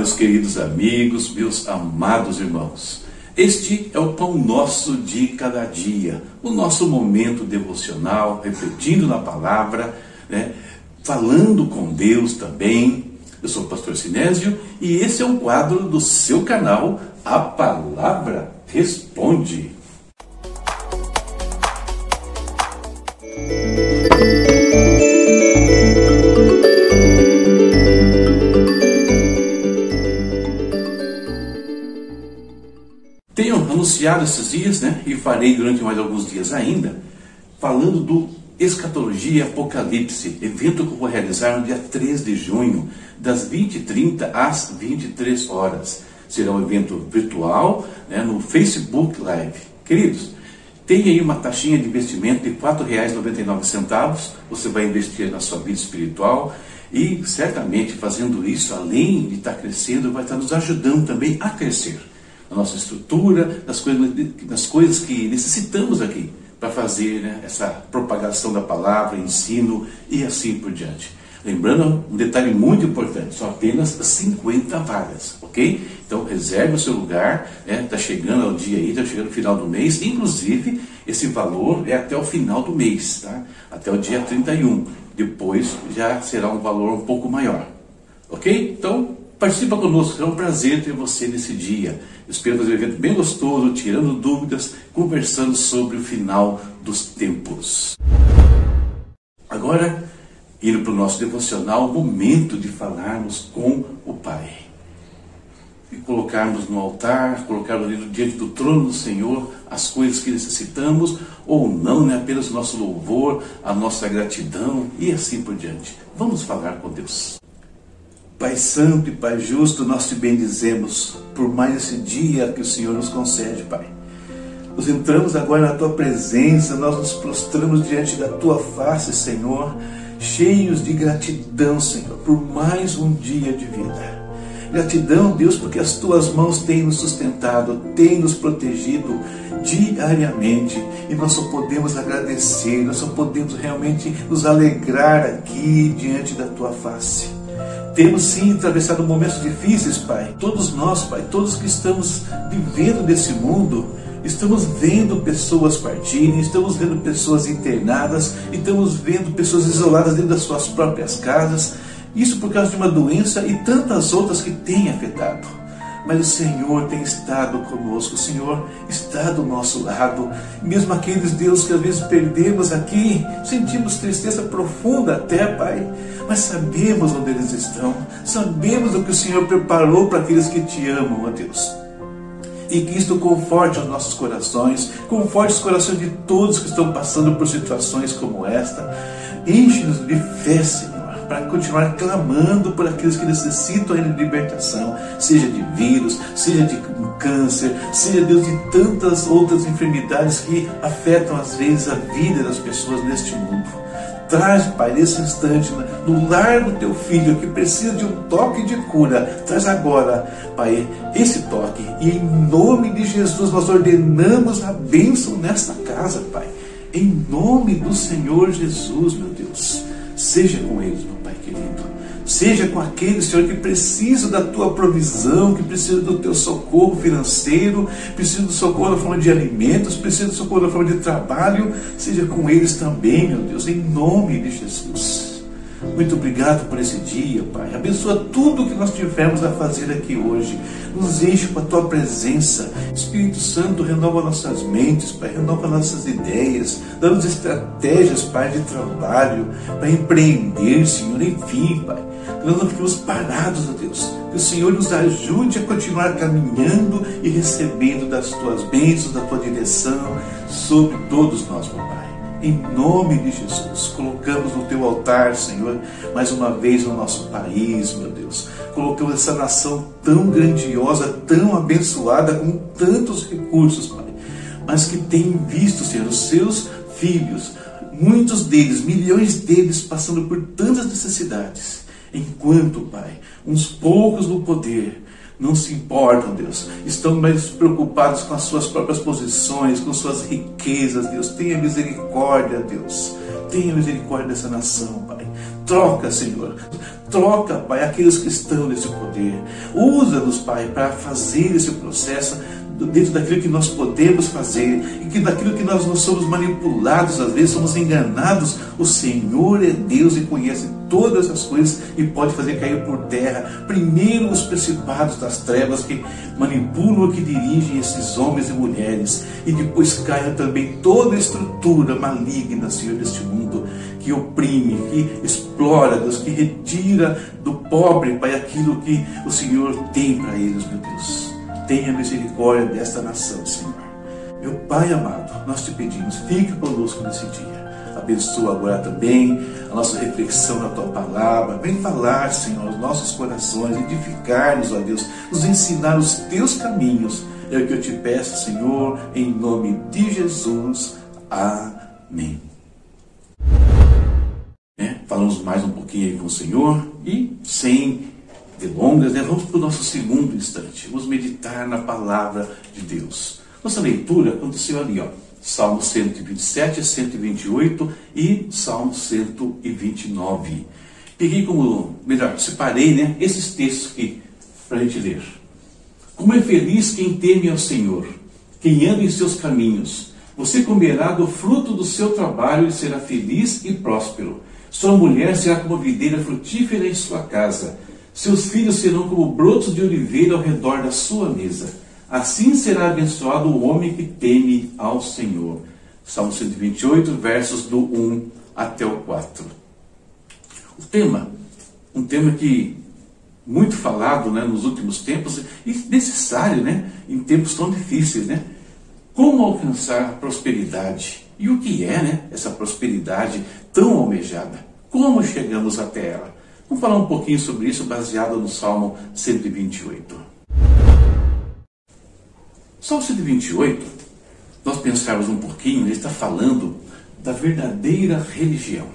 Meus queridos amigos, meus amados irmãos. Este é o pão nosso de cada dia, o nosso momento devocional, refletindo na palavra, né? falando com Deus também. Eu sou o pastor Sinésio e esse é um quadro do seu canal, A Palavra Responde. Anunciado esses dias, né, e farei durante mais alguns dias ainda, falando do Escatologia Apocalipse, evento que eu vou realizar no dia 3 de junho, das 20h30 às 23 horas. Será um evento virtual né, no Facebook Live. Queridos, tem aí uma taxinha de investimento de R$ 4,99. Você vai investir na sua vida espiritual e certamente fazendo isso, além de estar crescendo, vai estar nos ajudando também a crescer na nossa estrutura, nas coisas, nas coisas que necessitamos aqui para fazer né, essa propagação da palavra, ensino e assim por diante. Lembrando um detalhe muito importante, são apenas 50 vagas, ok? Então reserve o seu lugar, está né, tá chegando ao dia aí, está chegando o final do mês, inclusive esse valor é até o final do mês, tá? Até o dia 31. Depois já será um valor um pouco maior. Ok? Então Participa conosco, será um prazer ter você nesse dia. espero fazer um evento bem gostoso, tirando dúvidas, conversando sobre o final dos tempos. Agora, indo para o nosso devocional, momento de falarmos com o Pai. E colocarmos no altar, colocarmos diante do trono do Senhor as coisas que necessitamos, ou não, né? apenas o nosso louvor, a nossa gratidão e assim por diante. Vamos falar com Deus. Pai Santo e Pai Justo, nós te bendizemos por mais esse dia que o Senhor nos concede, Pai. Nós entramos agora na tua presença, nós nos prostramos diante da tua face, Senhor, cheios de gratidão, Senhor, por mais um dia de vida. Gratidão, Deus, porque as tuas mãos têm nos sustentado, têm nos protegido diariamente e nós só podemos agradecer, nós só podemos realmente nos alegrar aqui diante da tua face. Temos sim atravessado momentos difíceis, Pai. Todos nós, Pai, todos que estamos vivendo nesse mundo, estamos vendo pessoas partirem, estamos vendo pessoas internadas, estamos vendo pessoas isoladas dentro das suas próprias casas. Isso por causa de uma doença e tantas outras que têm afetado mas o Senhor tem estado conosco, o Senhor está do nosso lado. Mesmo aqueles Deus que às vezes perdemos aqui, sentimos tristeza profunda até, Pai, mas sabemos onde eles estão, sabemos o que o Senhor preparou para aqueles que te amam, ó Deus. E que isto conforte os nossos corações, conforte os corações de todos que estão passando por situações como esta. Enche-nos de fé, Senhor para continuar clamando por aqueles que necessitam de libertação, seja de vírus, seja de câncer, seja Deus de tantas outras enfermidades que afetam às vezes a vida das pessoas neste mundo. Traz, Pai, nesse instante, no lar do teu filho que precisa de um toque de cura. Traz agora, Pai, esse toque. E em nome de Jesus nós ordenamos a bênção nesta casa, Pai. Em nome do Senhor Jesus, meu Deus. Seja com eles, meu Pai querido. Seja com aqueles, Senhor, que precisam da tua provisão, que precisam do teu socorro financeiro, precisam do socorro na forma de alimentos, precisam do socorro na forma de trabalho. Seja com eles também, meu Deus, em nome de Jesus. Muito obrigado por esse dia, Pai. Abençoa tudo o que nós tivermos a fazer aqui hoje. Nos enche com a tua presença. Espírito Santo, renova nossas mentes, Pai. Renova nossas ideias. Dá-nos estratégias, Pai, de trabalho, para empreender, Senhor. Enfim, Pai. Nós não fiquemos parados, ó Deus. Que o Senhor nos ajude a continuar caminhando e recebendo das tuas bênçãos, da tua direção sobre todos nós, meu Pai. Em nome de Jesus, colocamos no teu altar, Senhor, mais uma vez o nosso país, meu Deus. Colocamos essa nação tão grandiosa, tão abençoada, com tantos recursos, Pai, mas que tem visto, Senhor, os seus filhos, muitos deles, milhões deles, passando por tantas necessidades. Enquanto, Pai, uns poucos no poder, não se importam, Deus. Estão mais preocupados com as suas próprias posições, com suas riquezas, Deus. Tenha misericórdia, Deus. Tenha misericórdia dessa nação, Pai. Troca, Senhor. Troca, Pai, aqueles que estão nesse poder. Usa-nos, Pai, para fazer esse processo dentro daquilo que nós podemos fazer e que daquilo que nós não somos manipulados, às vezes somos enganados. O Senhor é Deus e conhece todas as coisas e pode fazer cair por terra primeiro os principados das trevas que manipulam que dirigem esses homens e mulheres e depois caia também toda a estrutura maligna, Senhor, deste mundo que oprime, que explora, Deus, que retira do pobre, Pai, aquilo que o Senhor tem para eles, meu Deus tenha misericórdia desta nação, Senhor. Meu Pai amado, nós te pedimos, fique conosco nesse dia. Abençoa agora também a nossa reflexão na tua palavra. Vem falar, Senhor, aos nossos corações, edificar-nos, ó Deus, nos ensinar os teus caminhos. É o que eu te peço, Senhor, em nome de Jesus. Amém. É, falamos mais um pouquinho aí com o Senhor e sem delongas, né? vamos para o nosso segundo instante. Vamos meditar na palavra de Deus. Nossa leitura aconteceu ali, ó. Salmo 127, 128 e Salmo 129. Peguei como, melhor, separei né, esses textos aqui para a gente ler. Como é feliz quem teme ao Senhor, quem anda em seus caminhos. Você comerá do fruto do seu trabalho e será feliz e próspero. Sua mulher será como videira frutífera em sua casa seus filhos serão como brotos de oliveira ao redor da sua mesa. Assim será abençoado o homem que teme ao Senhor. Salmo 128, versos do 1 até o 4. O tema, um tema que muito falado né, nos últimos tempos e necessário né, em tempos tão difíceis. Né? Como alcançar prosperidade? E o que é né, essa prosperidade tão almejada? Como chegamos até ela? Vamos falar um pouquinho sobre isso baseado no Salmo 128. Salmo 128, nós pensarmos um pouquinho, ele está falando da verdadeira religião.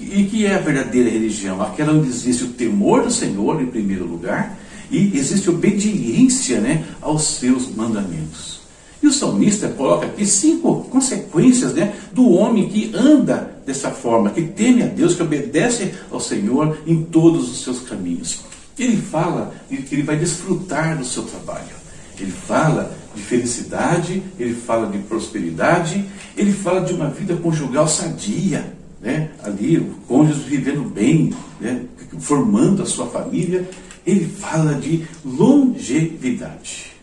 E que é a verdadeira religião? Aquela onde existe o temor do Senhor em primeiro lugar e existe obediência né, aos seus mandamentos. E o salmista coloca aqui cinco consequências né, do homem que anda dessa forma, que teme a Deus, que obedece ao Senhor em todos os seus caminhos. Ele fala que ele vai desfrutar do seu trabalho. Ele fala de felicidade, ele fala de prosperidade, ele fala de uma vida conjugal sadia, né? ali o cônjuge vivendo bem, né? formando a sua família. Ele fala de longevidade.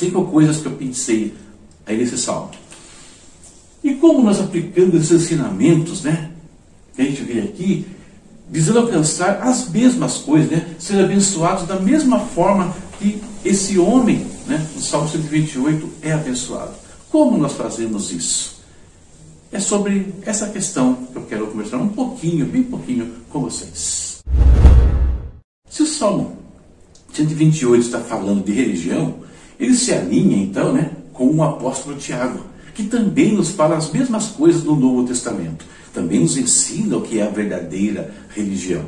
Cinco coisas que eu pensei aí nesse salmo. E como nós aplicando esses ensinamentos, né? Que a gente vê aqui, visando alcançar as mesmas coisas, né? Ser abençoados da mesma forma que esse homem, né? No Salmo 128 é abençoado. Como nós fazemos isso? É sobre essa questão que eu quero conversar um pouquinho, bem pouquinho, com vocês. Se o Salmo 128 está falando de religião, ele se alinha então, né, com o apóstolo Tiago que também nos fala as mesmas coisas do Novo Testamento. Também nos ensina o que é a verdadeira religião.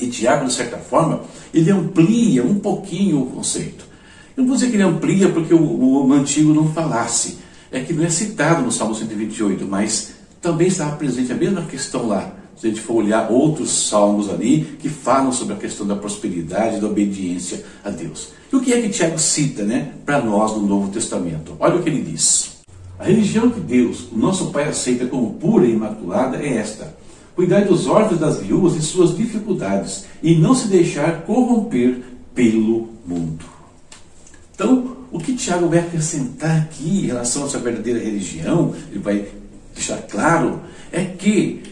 E Tiago, de certa forma, ele amplia um pouquinho o conceito. Eu não vou dizer que ele amplia porque o, o antigo não falasse. É que não é citado no Salmo 128, mas também estava presente a mesma questão lá. Se a gente for olhar outros salmos ali que falam sobre a questão da prosperidade, da obediência a Deus. E o que é que Tiago cita né, para nós no Novo Testamento? Olha o que ele diz. A religião que Deus, o nosso Pai, aceita como pura e imaculada é esta: cuidar dos órfãos das viúvas e suas dificuldades e não se deixar corromper pelo mundo. Então, o que Tiago vai acrescentar aqui em relação a essa verdadeira religião, ele vai deixar claro, é que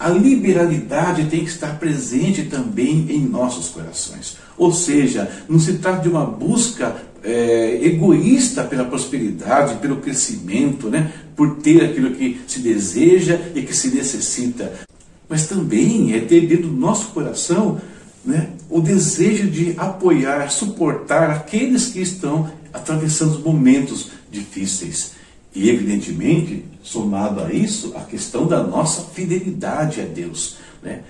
a liberalidade tem que estar presente também em nossos corações. Ou seja, não se trata de uma busca é, egoísta pela prosperidade, pelo crescimento, né? por ter aquilo que se deseja e que se necessita. Mas também é ter dentro do nosso coração né, o desejo de apoiar, suportar aqueles que estão atravessando momentos difíceis. E, evidentemente, somado a isso, a questão da nossa fidelidade a Deus. Né?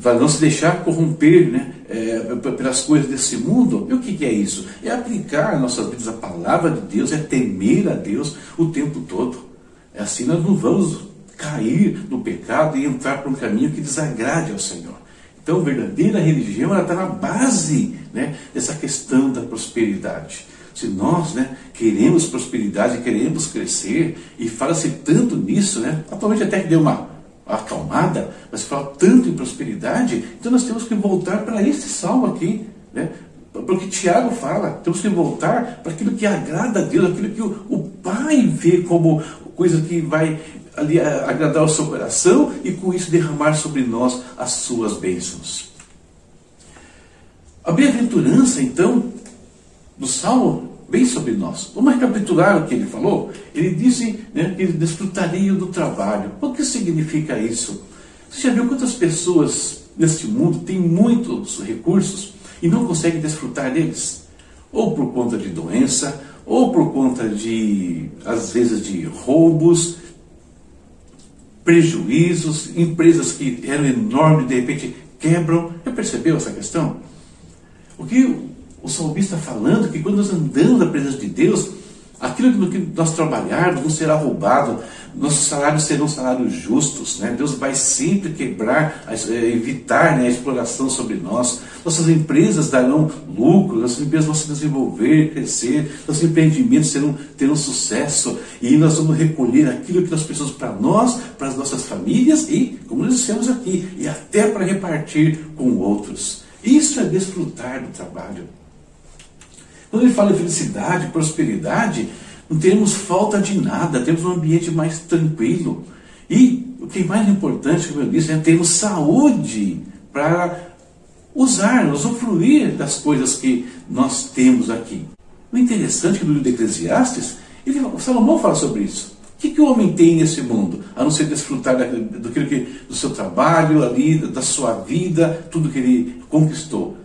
para não se deixar corromper né, é, pelas coisas desse mundo. E o que, é isso? É aplicar nossas vidas a palavra de Deus, é temer a Deus o tempo todo. É assim nós não vamos cair no pecado e entrar por um caminho que desagrade ao Senhor. Então, verdadeira religião está na base né, dessa questão da prosperidade. Se nós né, queremos prosperidade, queremos crescer, e fala-se tanto nisso, né, atualmente até que deu uma acalmada, mas fala tanto em prosperidade, então nós temos que voltar para este salmo aqui, né, porque Tiago fala, temos que voltar para aquilo que agrada a Deus, aquilo que o, o Pai vê como coisa que vai ali agradar o seu coração e com isso derramar sobre nós as suas bênçãos. A bem-aventurança, então, do Salmo vem sobre nós. Vamos recapitular o que ele falou? Ele disse né, que ele desfrutaria do trabalho. O que significa isso? Você já viu quantas pessoas neste mundo têm muitos recursos e não conseguem desfrutar deles? Ou por conta de doença, ou por conta de, às vezes, de roubos, prejuízos, empresas que eram enormes de repente quebram. Já percebeu essa questão? O que o salmista falando que quando nós andamos na presença de Deus, aquilo que nós trabalharmos não será roubado, nossos salários serão salários justos, né? Deus vai sempre quebrar, eh, evitar né, a exploração sobre nós. Nossas empresas darão lucro, nossas empresas vão se desenvolver, crescer, nossos empreendimentos serão, terão sucesso e nós vamos recolher aquilo que nós precisamos para nós, para as nossas famílias e, como nós dissemos aqui, e até para repartir com outros. Isso é desfrutar do trabalho. Quando ele fala em felicidade, prosperidade, não temos falta de nada, temos um ambiente mais tranquilo. E o que é mais importante, como eu disse, é termos saúde para usar, usufruir das coisas que nós temos aqui. O interessante é que no livro de Eclesiastes, ele, Salomão fala sobre isso. O que, que o homem tem nesse mundo? A não ser desfrutar do, que, do seu trabalho ali, da sua vida, tudo que ele conquistou.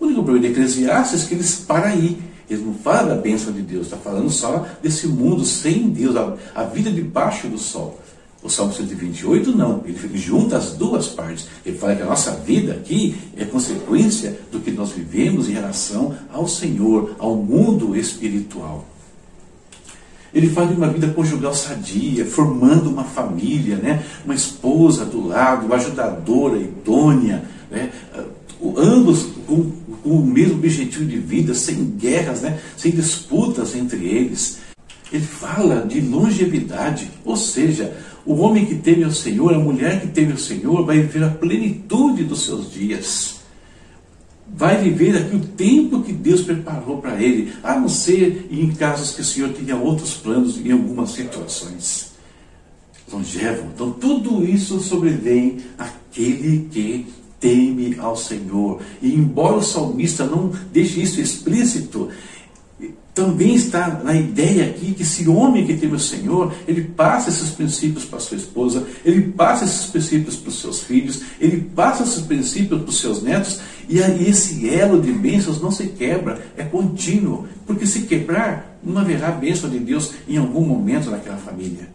O único problema de Eclesiastes é que eles para aí. Ele não fala da bênção de Deus, está falando só desse mundo sem Deus, a, a vida debaixo do sol. O Salmo 128 não, ele junta as duas partes. Ele fala que a nossa vida aqui é consequência do que nós vivemos em relação ao Senhor, ao mundo espiritual. Ele fala de uma vida conjugal sadia, formando uma família, né? uma esposa do lado, uma ajudadora, idônea, né? ambos com, com, o mesmo objetivo de vida, sem guerras, né? sem disputas entre eles. Ele fala de longevidade, ou seja, o homem que teme o Senhor, a mulher que teme o Senhor, vai viver a plenitude dos seus dias. Vai viver aqui o tempo que Deus preparou para ele, a não ser em casos que o Senhor tenha outros planos em algumas situações. Longevo. Então, tudo isso sobrevém aquele que teme ao Senhor. E embora o salmista não deixe isso explícito, também está na ideia aqui que esse homem que teme o Senhor, ele passa esses princípios para sua esposa, ele passa esses princípios para os seus filhos, ele passa esses princípios para os seus netos, e aí esse elo de bênçãos não se quebra, é contínuo, porque se quebrar, não haverá bênção de Deus em algum momento naquela família.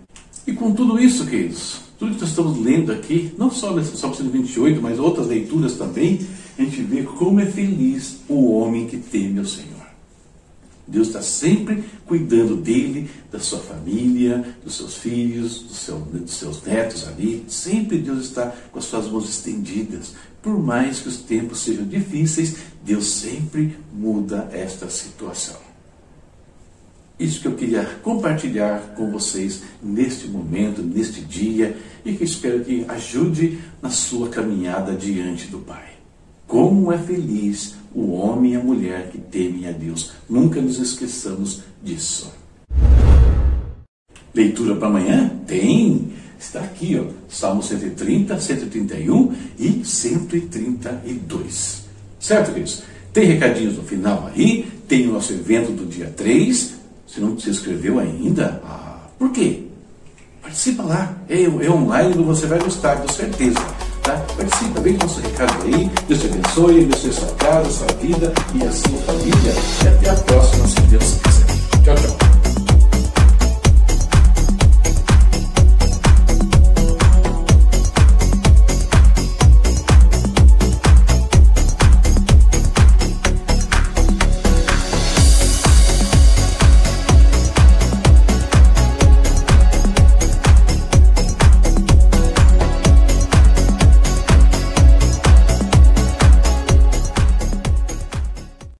E com tudo isso, queridos, tudo que nós estamos lendo aqui, não só nesse Salmo 128, mas outras leituras também, a gente vê como é feliz o homem que teme o Senhor. Deus está sempre cuidando dele, da sua família, dos seus filhos, dos seus netos ali. Sempre Deus está com as suas mãos estendidas. Por mais que os tempos sejam difíceis, Deus sempre muda esta situação. Isso que eu queria compartilhar com vocês neste momento, neste dia, e que espero que ajude na sua caminhada diante do Pai. Como é feliz o homem e a mulher que temem a Deus. Nunca nos esqueçamos disso. Leitura para amanhã? Tem! Está aqui, ó, Salmo 130, 131 e 132. Certo, queridos? Tem recadinhos no final aí, tem o nosso evento do dia 3, se não se inscreveu ainda, ah, por quê? Participa lá, é, é online, você vai gostar, com certeza. Tá? Participa, vem com nosso recado aí. Deus te abençoe, abençoe sua casa, sua vida e a sua família. E até a próxima,